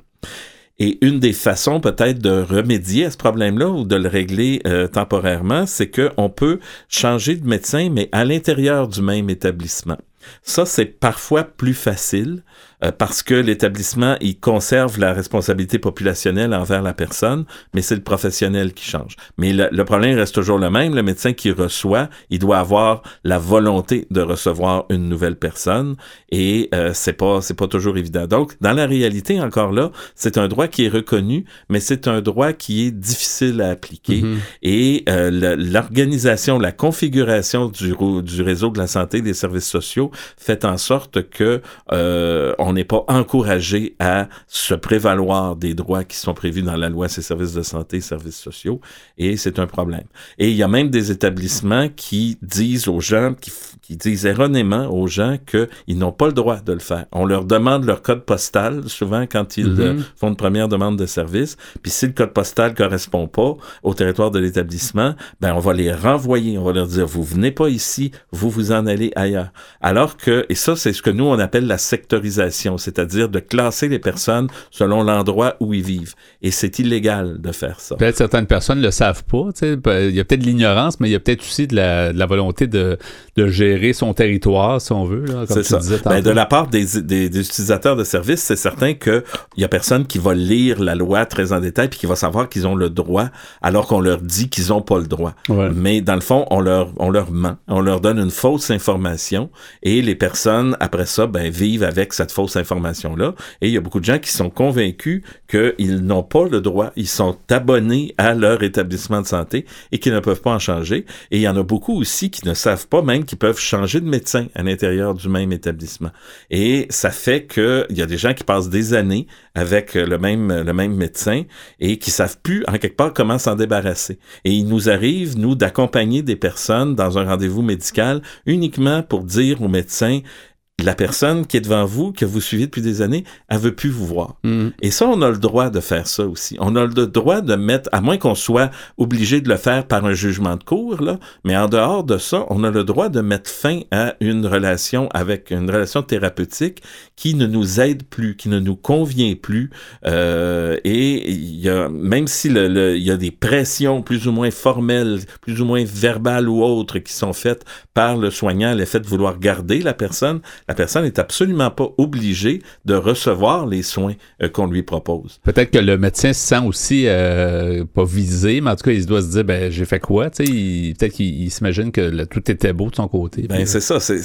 Et une des façons peut-être de remédier à ce problème-là ou de le régler temporairement, c'est qu'on peut changer de médecin, mais à l'intérieur du même établissement. Ça, c'est parfois plus facile euh, parce que l'établissement, il conserve la responsabilité populationnelle envers la personne, mais c'est le professionnel qui change. Mais le, problème reste toujours le même. Le médecin qui reçoit, il doit avoir la volonté de recevoir une nouvelle personne et euh, c'est pas c'est pas toujours évident. Donc, dans la réalité, encore là, c'est un droit qui est reconnu, mais c'est un droit qui est difficile à appliquer mm-hmm. et euh, l'organisation, la configuration du, du réseau de la santé des services sociaux fait en sorte que euh, on n'est pas encouragé à se prévaloir des droits qui sont prévus dans la loi sur services de santé et services sociaux, et c'est un problème. Et il y a même des établissements qui disent aux gens, qui, qui disent erronément aux gens qu'ils n'ont pas le droit de le faire. On leur demande leur code postal, souvent quand ils mm-hmm. euh, font une première demande de service, puis si le code postal correspond pas au territoire de l'établissement, ben on va les renvoyer, on va leur dire vous venez pas ici, vous vous en allez ailleurs. Alors et ça c'est ce que nous on appelle la sectorisation, c'est-à-dire de classer les personnes selon l'endroit où ils vivent. Et c'est illégal de faire ça. Peut-être certaines personnes le savent pas. Il y a peut-être de l'ignorance, mais il y a peut-être aussi de la volonté de, de, gérer son territoire, si on veut. C'est ça. Ben, de la part des, des, des utilisateurs de services, c'est certain qu'il y a personne qui va lire la loi très en détail puis qui va savoir qu'ils ont le droit alors qu'on leur dit qu'ils n'ont pas le droit. Mais dans le fond, on leur, on leur ment. On leur donne une fausse information et les personnes, après ça, ben, vivent avec cette fausse information-là. Et il y a beaucoup de gens qui sont convaincus qu'ils n'ont pas le droit, ils sont abonnés à leur établissement de santé et qu'ils ne peuvent pas en changer. Et il y en a beaucoup aussi qui ne savent pas même qu'ils peuvent changer de médecin à l'intérieur du même établissement. Et ça fait qu'il y a des gens qui passent des années avec le même, le même médecin et qui savent plus, en quelque part, comment s'en débarrasser. Et il nous arrive, nous, d'accompagner des personnes dans un rendez-vous médical uniquement pour dire au médecin, la personne qui est devant vous, que vous suivez depuis des années, elle veut plus vous voir. Mm. Et ça, on a le droit de faire ça aussi. On a le droit de mettre, à moins qu'on soit obligé de le faire par un jugement de cour, là, mais en dehors de ça, on a le droit de mettre fin à une relation avec une relation thérapeutique qui ne nous aide plus, qui ne nous convient plus. Euh, et il y a, même si le, il y a des pressions plus ou moins formelles, plus ou moins verbales ou autres qui sont faites par le soignant, l'effet de vouloir garder la personne, la personne n'est absolument pas obligée de recevoir les soins euh, qu'on lui propose. Peut-être que le médecin se sent aussi euh, pas visé, mais en tout cas, il doit se dire, ben, j'ai fait quoi? Peut-être qu'il s'imagine que tout était beau de son côté. Ben, c'est ça. C'est,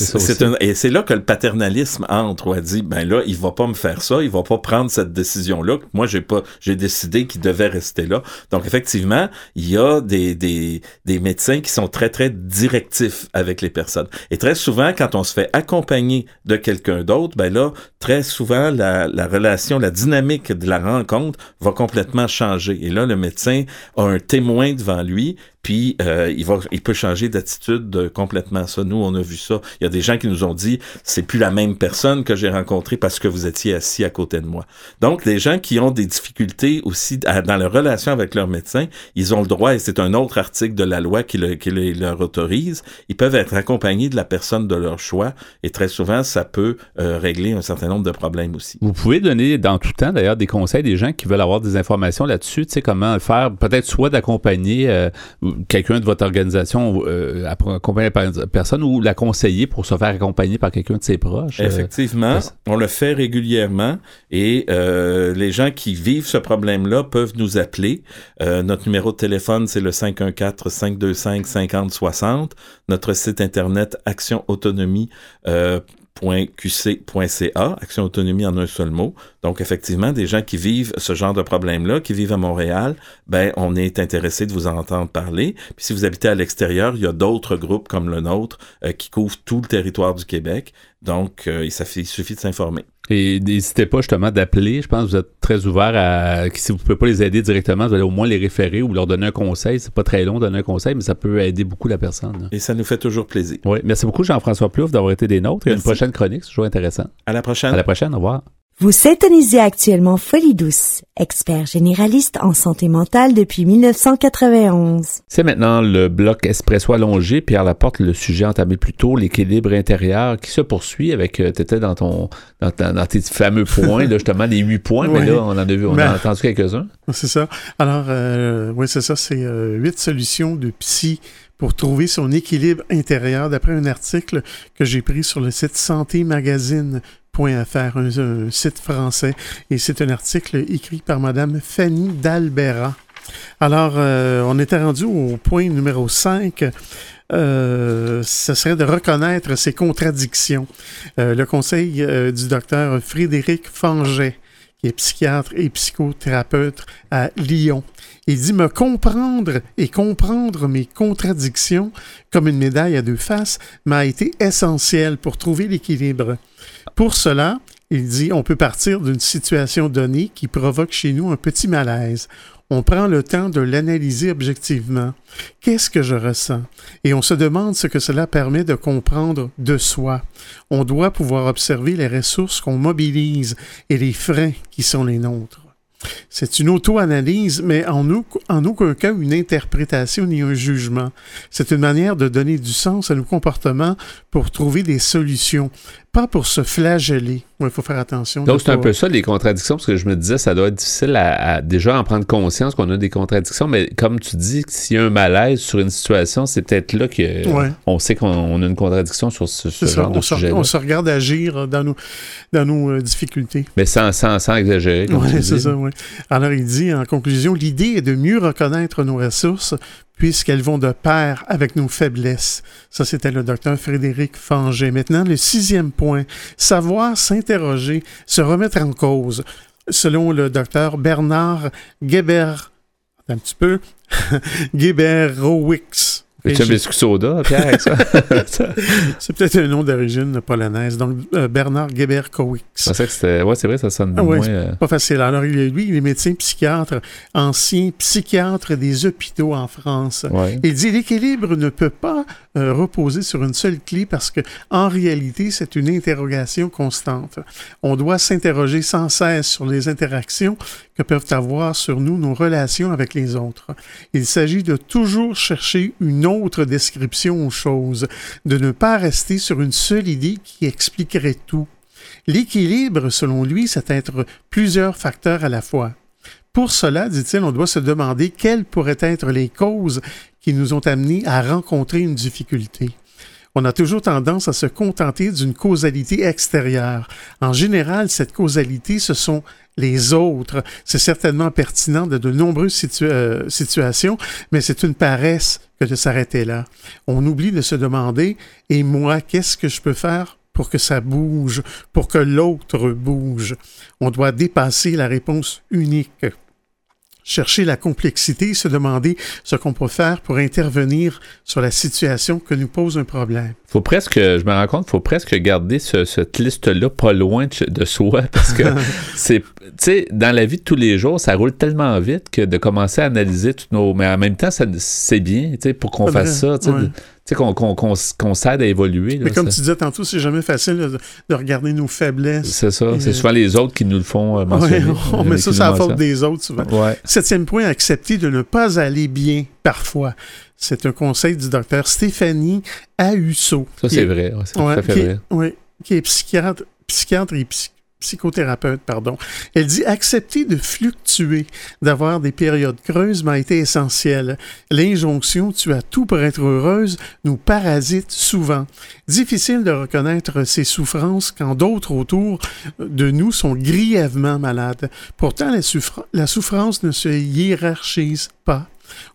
et c'est là que le paternalisme entre. On dit, ben là, il va pas me faire ça, il va pas prendre cette décision-là. Moi, j'ai pas, j'ai décidé qu'il devait rester là. Donc, effectivement, il y a des, des, des médecins qui sont très, très directifs avec les personnes. Et très souvent, quand on se fait accompagner de quelqu'un d'autre, ben là, très souvent, la, la, relation, la dynamique de la rencontre va complètement changer. Et là, le médecin a un témoin devant lui puis euh, il va, il peut changer d'attitude complètement. Ça, nous, on a vu ça. Il y a des gens qui nous ont dit, c'est plus la même personne que j'ai rencontrée parce que vous étiez assis à côté de moi. Donc, les gens qui ont des difficultés aussi dans leur relation avec leur médecin, ils ont le droit, et c'est un autre article de la loi qui, le, qui leur autorise, ils peuvent être accompagnés de la personne de leur choix. Et très souvent, ça peut euh, régler un certain nombre de problèmes aussi. Vous pouvez donner dans tout temps, d'ailleurs, des conseils des gens qui veulent avoir des informations là-dessus, tu sais, comment faire, peut-être soit d'accompagner euh, quelqu'un de votre organisation euh, accompagner par personne ou la conseiller pour se faire accompagner par quelqu'un de ses proches. Euh, Effectivement, on le fait régulièrement et euh, les gens qui vivent ce problème-là peuvent nous appeler. Euh, notre numéro de téléphone, c'est le 514-525-5060. Notre site internet Action Autonomie .qc.ca, Action Autonomie en un seul mot. Donc, effectivement, des gens qui vivent ce genre de problème-là, qui vivent à Montréal, ben, on est intéressé de vous en entendre parler. Puis si vous habitez à l'extérieur, il y a d'autres groupes comme le nôtre euh, qui couvrent tout le territoire du Québec. Donc, euh, il, suffit, de s'informer. Et n'hésitez pas justement d'appeler. Je pense que vous êtes très ouvert à. Si vous ne pouvez pas les aider directement, vous allez au moins les référer ou leur donner un conseil. C'est pas très long de donner un conseil, mais ça peut aider beaucoup la personne. Et ça nous fait toujours plaisir. Oui. Merci beaucoup, Jean-François Plouffe, d'avoir été des nôtres. Et une prochaine chronique, c'est toujours intéressant. À la prochaine. À la prochaine. Au revoir. Vous s'étonisez actuellement Folie Douce, expert généraliste en santé mentale depuis 1991. C'est maintenant le bloc espresso allongé. Pierre Laporte, le sujet entamé plus tôt, l'équilibre intérieur qui se poursuit avec, euh, tu étais dans ton, dans, tes fameux points, là, justement, les huit points, mais là, on en a vu, on a ben, entendu quelques-uns. C'est ça. Alors, euh, oui, c'est ça, c'est euh, huit solutions de psy pour trouver son équilibre intérieur, d'après un article que j'ai pris sur le site Santé Magazine .fr, un, un, site français, et c'est un article écrit par Madame Fanny Dalbera. Alors, euh, on était rendu au point numéro 5. Euh, ce serait de reconnaître ses contradictions. Euh, le conseil du docteur Frédéric Fanget, qui est psychiatre et psychothérapeute à Lyon. Il dit me comprendre et comprendre mes contradictions comme une médaille à deux faces m'a été essentiel pour trouver l'équilibre. Pour cela, il dit on peut partir d'une situation donnée qui provoque chez nous un petit malaise. On prend le temps de l'analyser objectivement. Qu'est-ce que je ressens? Et on se demande ce que cela permet de comprendre de soi. On doit pouvoir observer les ressources qu'on mobilise et les freins qui sont les nôtres. C'est une auto-analyse, mais en, aucun cas une interprétation ni un jugement. C'est une manière de donner du sens à nos comportements pour trouver des solutions pas pour se flageller. Il faut faire attention. Donc, c'est un peu ça, les contradictions, parce que je me disais, ça doit être difficile à, déjà en prendre conscience qu'on a des contradictions, mais comme tu dis, s'il y a un malaise sur une situation, c'est peut-être là qu'on sait qu'on a une contradiction sur ce, genre de sujet. On se regarde agir dans nos, dans nos euh, difficultés. Mais sans, sans, sans exagérer. Oui, c'est ça, oui. Alors, il dit, en conclusion, l'idée est de mieux reconnaître nos ressources puisqu'elles vont de pair avec nos faiblesses. Ça, c'était le docteur Frédéric Fanget. Maintenant, le sixième point, savoir s'interroger, se remettre en cause. Selon le docteur Bernard Geber, un petit peu, [laughs] Geberowicz, tu un biscuit soda, Pierre, avec ça? [laughs] [laughs] c'est peut-être un nom d'origine polonaise. Donc, euh, Bernard Geberkowicz. Ouais, c'est vrai, ça sonne ah, moins... Euh, pas facile. Alors, lui, il est médecin psychiatre, ancien psychiatre des hôpitaux en France. Il dit l'équilibre ne peut pas euh, reposer sur une seule clé parce que, en réalité, c'est une interrogation constante. On doit s'interroger sans cesse sur les interactions que peuvent avoir sur nous nos relations avec les autres. Il s'agit de toujours chercher une autre description aux choses, de ne pas rester sur une seule idée qui expliquerait tout. L'équilibre, selon lui, c'est être plusieurs facteurs à la fois. Pour cela, dit-il, on doit se demander quelles pourraient être les causes qui nous ont amenés à rencontrer une difficulté. On a toujours tendance à se contenter d'une causalité extérieure. En général, cette causalité, ce sont les autres. C'est certainement pertinent de de nombreuses euh, situations, mais c'est une paresse que de s'arrêter là. On oublie de se demander, et moi, qu'est-ce que je peux faire pour que ça bouge, pour que l'autre bouge? On doit dépasser la réponse unique chercher la complexité, se demander ce qu'on peut faire pour intervenir sur la situation que nous pose un problème. Faut presque, je me rends compte, faut presque garder cette liste-là pas loin de, soi parce que [laughs] c'est, tu sais, dans la vie de tous les jours, ça roule tellement vite que de commencer à analyser toutes nos, mais en même temps, c'est bien, tu sais, pour qu'on fasse ça, tu sais, sais, qu'on s'aide à évoluer. Mais comme tu disais tantôt, c'est jamais facile de, regarder nos faiblesses. C'est ça. C'est souvent les autres qui nous le font euh, mentionner. [laughs] on met ça sur la faute des autres souvent. Septième point, accepter de ne pas aller bien parfois. C'est un conseil du docteur Stéphanie Ahusso. Ça, c'est vrai. C'est tout à fait vrai. Oui, qui est psychiatre, psychiatre et psy psychothérapeute, pardon. Elle dit accepter de fluctuer, d'avoir des périodes creuses m'a été essentiel. L'injonction tu as tout pour être heureuse nous parasite souvent. Difficile de reconnaître ses souffrances quand d'autres autour de nous sont grièvement malades. Pourtant, la, la souffrance ne se hiérarchise pas.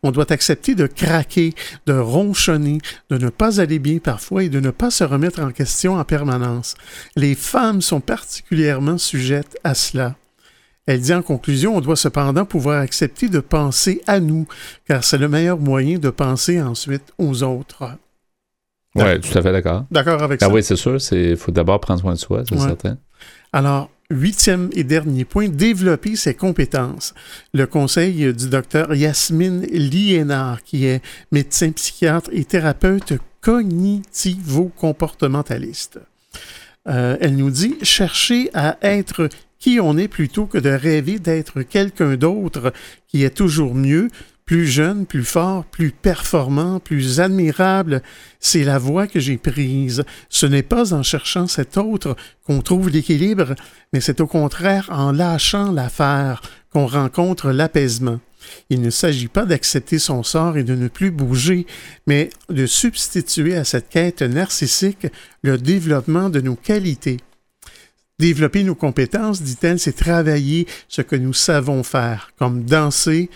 On doit accepter de craquer, de ronchonner, de ne pas aller bien parfois et de ne pas se remettre en question en permanence. Les femmes sont particulièrement sujettes à cela. Elle dit en conclusion, on doit cependant pouvoir accepter de penser à nous, car c'est le meilleur moyen de penser ensuite aux autres. Oui, tout à fait d'accord. D'accord avec ah ça? oui, c'est sûr, il faut d'abord prendre soin de soi, c'est certain. Alors, Huitième et dernier point, développer ses compétences. Le conseil du docteur Yasmine Liénard, qui est médecin psychiatre et thérapeute cognitivo-comportementaliste. Euh, elle nous dit chercher à être qui on est plutôt que de rêver d'être quelqu'un d'autre qui est toujours mieux, plus jeune, plus fort, plus performant, plus admirable. C'est la voie que j'ai prise. Ce n'est pas en cherchant cet autre qu'on trouve l'équilibre, mais c'est au contraire en lâchant l'affaire qu'on rencontre l'apaisement. Il ne s'agit pas d'accepter son sort et de ne plus bouger, mais de substituer à cette quête narcissique le développement de nos qualités. Développer nos compétences, dit-elle, c'est travailler ce que nous savons faire, comme danser,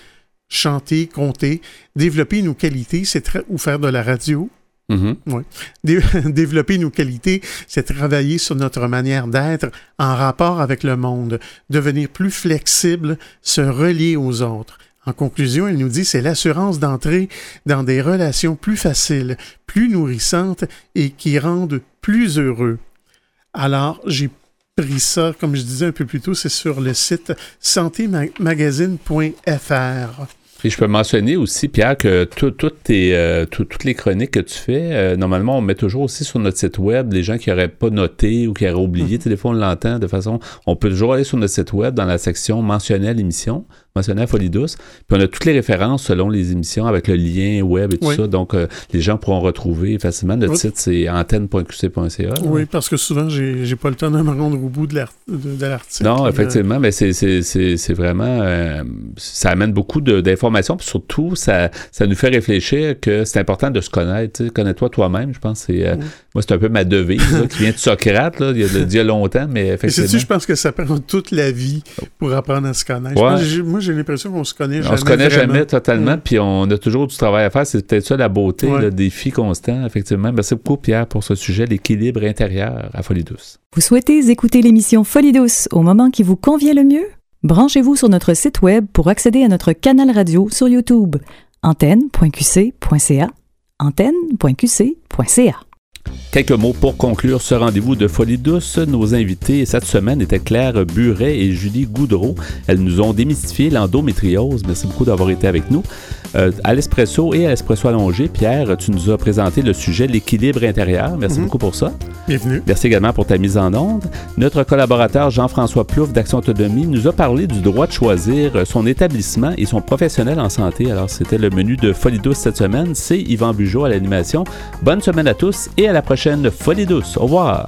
chanter, compter, développer nos qualités, c'est ou faire de la radio. Mm-hmm. [laughs] développer nos qualités, c'est travailler sur notre manière d'être en rapport avec le monde, devenir plus flexible, se relier aux autres. En conclusion, elle nous dit c'est l'assurance d'entrer dans des relations plus faciles, plus nourrissantes et qui rendent plus heureux. Alors, j'ai pris ça, comme je disais un peu plus tôt, c'est sur le site santémagazine.fr. Et je peux mentionner aussi, Pierre, que euh, toutes les chroniques que tu fais, euh, normalement, on met toujours aussi sur notre site web les gens qui n'auraient pas noté ou qui auraient oublié. Mm-hmm. Téléphone, on l'entend de façon. On peut toujours aller sur notre site web dans la section mentionner l'émission mentionné à Folie Douce. Puis on a toutes les références selon les émissions avec le lien web et tout ça. Donc, euh, les gens pourront retrouver facilement. Notre site, c'est antenne.qc.ca. Oui, parce que souvent, j'ai pas le temps de me rendre au bout de l'article. Non, effectivement, mais c'est vraiment... Euh, ça amène beaucoup d'informations. Puis surtout, ça, ça nous fait réfléchir que c'est important de se connaître. Connais-toi toi-même, je pense. c'est euh, Moi, c'est un peu ma devise qui vient de Socrate, là, il, y a, longtemps, mais effectivement... Et je pense que ça prend toute la vie pour apprendre à se connaître. Moi, j'ai l'impression qu'on se connaît jamais. On se connaît jamais totalement, puis on a toujours du travail à faire. C'est peut-être ça la beauté, le défi constant, effectivement. Merci beaucoup, Pierre, pour ce sujet, l'équilibre intérieur à Folie Douce. Vous souhaitez écouter l'émission Folie Douce au moment qui vous convient le mieux? Branchez-vous sur notre site web pour accéder à notre canal radio sur YouTube. antenne.qc.ca antenne.qc.ca Quelques mots pour conclure ce rendez-vous de Folie douce. Nos invités cette semaine étaient Claire Buret et Julie Goudreau. Elles nous ont démystifié l'endométriose. Merci beaucoup d'avoir été avec nous. Euh, à l'espresso et à l'espresso allongé, Pierre, tu nous as présenté le sujet l'équilibre intérieur. Merci mhm. beaucoup pour ça. Bienvenue. Merci également pour ta mise en onde. Notre collaborateur Jean-François Plouf d'Action Autonomie nous a parlé du droit de choisir son établissement et son professionnel en santé. Alors, c'était le menu de Folie douce cette semaine. C'est Yvan Bugeaud à l'animation. Bonne semaine à tous et à la prochaine Folie douce. Au revoir.